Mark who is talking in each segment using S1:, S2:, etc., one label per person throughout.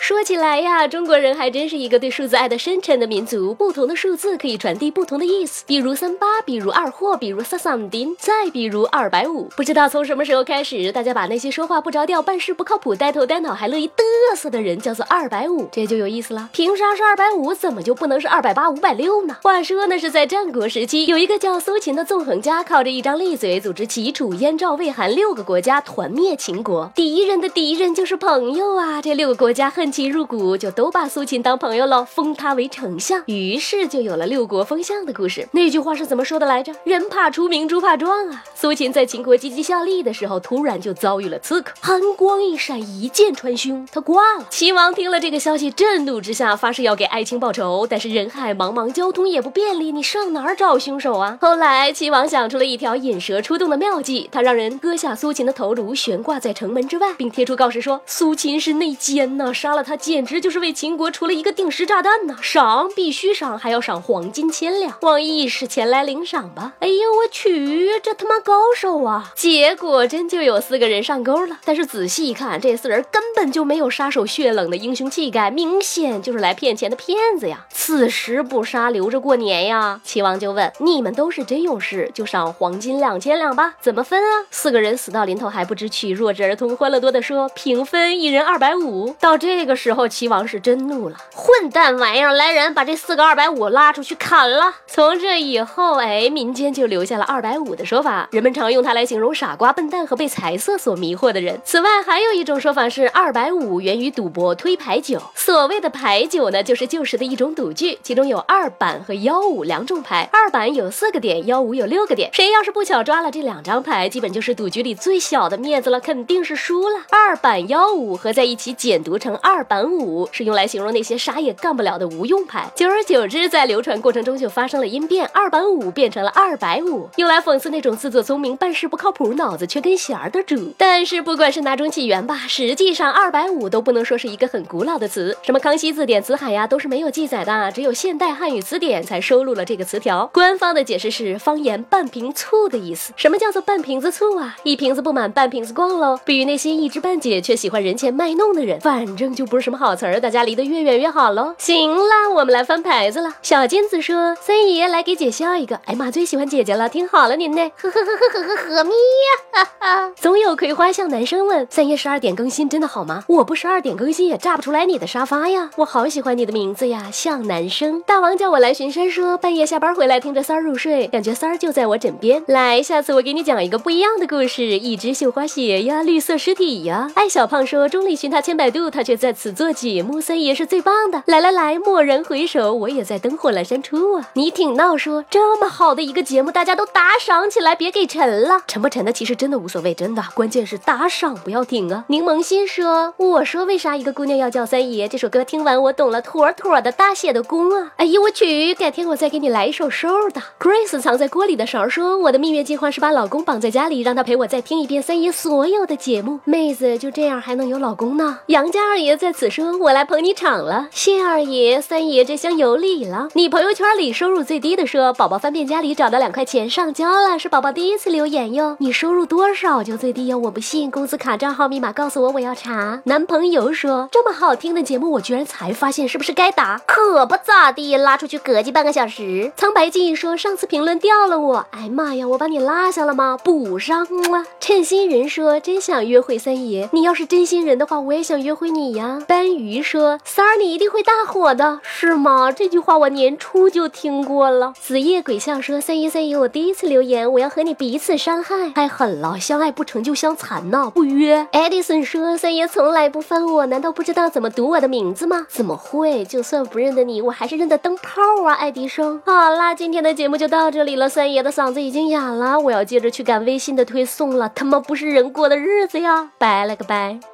S1: 说起来呀，中国人还真是一个对数字爱的深沉的民族。不同的数字可以传递不同的意思，比如三八，比如二货，比如三三丁，再比如二百五。不知道从什么时候开始，大家把那些说话不着调、办事不靠谱、呆头呆脑还乐意嘚瑟的人叫做二百五，这就有意思了。凭啥是二百五？怎么就不能是二百八、五百六呢？话说那是在战国时期，有一个叫苏秦的纵横家，靠着一张利嘴，组织齐楚、燕赵、魏韩六个国家团灭秦国。敌人的敌人就是朋友啊！这六个国家恨。秦入骨，就都把苏秦当朋友了，封他为丞相，于是就有了六国封相的故事。那句话是怎么说的来着？人怕出名，猪怕壮啊！苏秦在秦国积极效力的时候，突然就遭遇了刺客，寒光一闪，一箭穿胸，他挂了。秦王听了这个消息，震怒之下发誓要给爱卿报仇，但是人海茫茫，交通也不便利，你上哪儿找凶手啊？后来秦王想出了一条引蛇出洞的妙计，他让人割下苏秦的头颅，悬挂在城门之外，并贴出告示说：苏秦是内奸呐，杀了。他简直就是为秦国除了一个定时炸弹呐！赏必须赏，还要赏黄金千两。王义是前来领赏吧？哎呦我去，这他妈高手啊！结果真就有四个人上钩了。但是仔细一看，这四人根本就没有杀手血冷的英雄气概，明显就是来骗钱的骗子呀！此时不杀，留着过年呀！齐王就问：你们都是真勇士，就赏黄金两千两吧？怎么分啊？四个人死到临头还不知取，弱智儿童欢乐多的说：平分，一人二百五。到这个。这时候齐王是真怒了，混蛋玩意儿！来人，把这四个二百五拉出去砍了。从这以后，哎，民间就留下了二百五的说法，人们常用它来形容傻瓜、笨蛋和被财色所迷惑的人。此外，还有一种说法是二百五源于赌博推牌九。所谓的牌九呢，就是旧时的一种赌具，其中有二板和幺五两种牌。二板有四个点，幺五有六个点。谁要是不巧抓了这两张牌，基本就是赌局里最小的面子了，肯定是输了。二板幺五合在一起简读成二。二板五是用来形容那些啥也干不了的无用牌，久而久之，在流传过程中就发生了音变，二板五变成了二百五，用来讽刺那种自作聪明、办事不靠谱、脑子缺根弦儿的主。但是不管是哪种起源吧，实际上二百五都不能说是一个很古老的词，什么康熙字典、辞海呀，都是没有记载的，只有现代汉语词典才收录了这个词条。官方的解释是方言半瓶醋的意思。什么叫做半瓶子醋啊？一瓶子不满半瓶子逛喽。比喻那些一知半解却喜欢人前卖弄的人，反正就。不是什么好词儿，大家离得越远越好喽。行了，我们来翻牌子了。小金子说：“三爷来给姐笑一个。”哎妈，最喜欢姐姐了，听好了您呢。呵呵呵呵呵呵呵咪呀！哈哈。总有葵花向男生问：“三爷十二点更新真的好吗？”我不十二点更新也炸不出来你的沙发呀。我好喜欢你的名字呀，向男生。大王叫我来巡山，说半夜下班回来听着三儿入睡，感觉三儿就在我枕边。来，下次我给你讲一个不一样的故事。一只绣花鞋呀，绿色尸体呀。爱小胖说：“钟里寻他千百度，他却在。”此做节目，三爷是最棒的。来来来，蓦然回首，我也在灯火阑珊处啊。你挺闹说，这么好的一个节目，大家都打赏起来，别给沉了。沉不沉的其实真的无所谓，真的，关键是打赏不要停啊。柠檬心说，我说为啥一个姑娘要叫三爷？这首歌听完我懂了，妥妥的大写的功啊。哎呦我去，改天我再给你来一首瘦的。Grace 藏在锅里的勺说，我的蜜月计划是把老公绑在家里，让他陪我再听一遍三爷所有的节目。妹子就这样还能有老公呢？杨家二爷在。此说我来捧你场了，谢二爷、三爷这厢有礼了。你朋友圈里收入最低的说，宝宝翻遍家里找到两块钱上交了，是宝宝第一次留言哟。你收入多少就最低哟？我不信，工资卡账号密码告诉我，我要查。男朋友说这么好听的节目，我居然才发现，是不是该打？可不咋地，拉出去膈鸡半个小时。苍白静说上次评论掉了我，哎妈呀，我把你落下了吗？补上了。称心人说真想约会三爷，你要是真心人的话，我也想约会你呀。斑鱼说：“三儿，你一定会大火的，是吗？”这句话我年初就听过了。子夜鬼笑说：“三爷，三爷，我第一次留言，我要和你彼此伤害，太狠了，相爱不成就相残呢，不约。”艾迪森说：“三爷从来不翻我，难道不知道怎么读我的名字吗？怎么会？就算不认得你，我还是认得灯泡啊，爱迪生。”好啦，今天的节目就到这里了。三爷的嗓子已经哑了，我要接着去赶微信的推送了，他妈不是人过的日子呀！拜了个拜。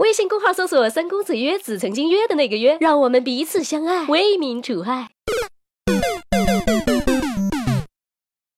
S1: 微信公号搜索“三公子约子”，曾经约的那个约，让我们彼此相爱，为民除害。